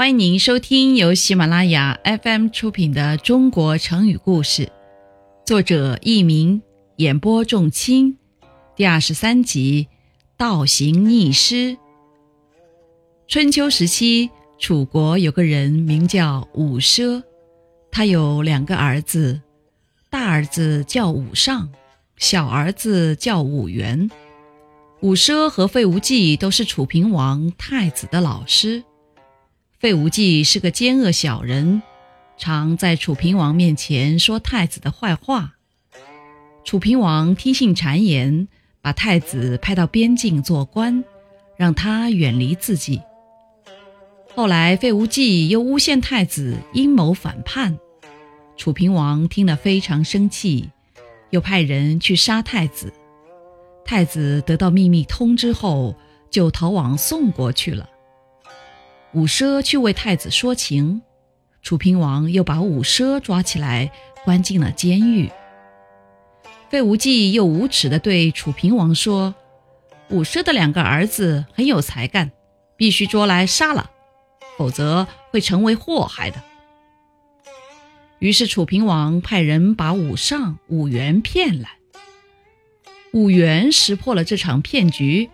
欢迎您收听由喜马拉雅 FM 出品的《中国成语故事》，作者佚名，演播仲卿，第二十三集《倒行逆施》。春秋时期，楚国有个人名叫伍奢，他有两个儿子，大儿子叫伍尚，小儿子叫伍员。伍奢和费无忌都是楚平王太子的老师。费无忌是个奸恶小人，常在楚平王面前说太子的坏话。楚平王听信谗言，把太子派到边境做官，让他远离自己。后来费无忌又诬陷太子阴谋反叛，楚平王听了非常生气，又派人去杀太子。太子得到秘密通知后，就逃往宋国去了。伍奢去为太子说情，楚平王又把伍奢抓起来，关进了监狱。费无忌又无耻地对楚平王说：“伍奢的两个儿子很有才干，必须捉来杀了，否则会成为祸害的。”于是楚平王派人把伍尚、伍员骗来。伍员识破了这场骗局，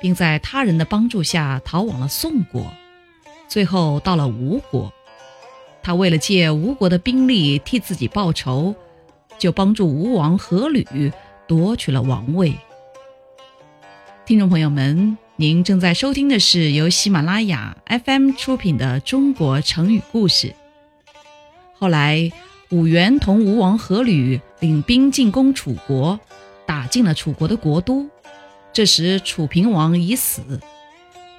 并在他人的帮助下逃往了宋国，最后到了吴国。他为了借吴国的兵力替自己报仇，就帮助吴王阖闾夺取了王位。听众朋友们，您正在收听的是由喜马拉雅 FM 出品的《中国成语故事》。后来，伍员同吴王阖闾领兵进攻楚国。打进了楚国的国都，这时楚平王已死，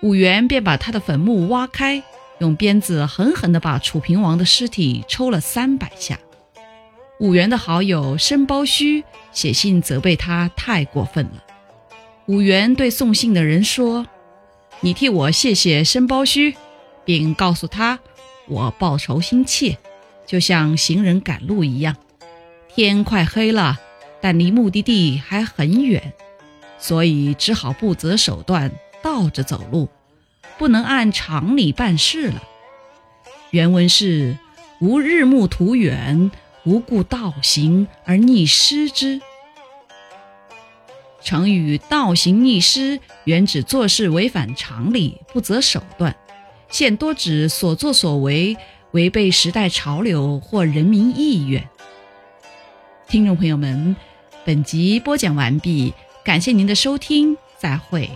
伍员便把他的坟墓挖开，用鞭子狠狠地把楚平王的尸体抽了三百下。伍员的好友申包胥写信责备他太过分了。伍员对送信的人说：“你替我谢谢申包胥，并告诉他我报仇心切，就像行人赶路一样。天快黑了。”但离目的地还很远，所以只好不择手段，倒着走路，不能按常理办事了。原文是：无日暮途远，无故倒行而逆施之。成语“倒行逆施”原指做事违反常理，不择手段，现多指所作所为违背时代潮流或人民意愿。听众朋友们。本集播讲完毕，感谢您的收听，再会。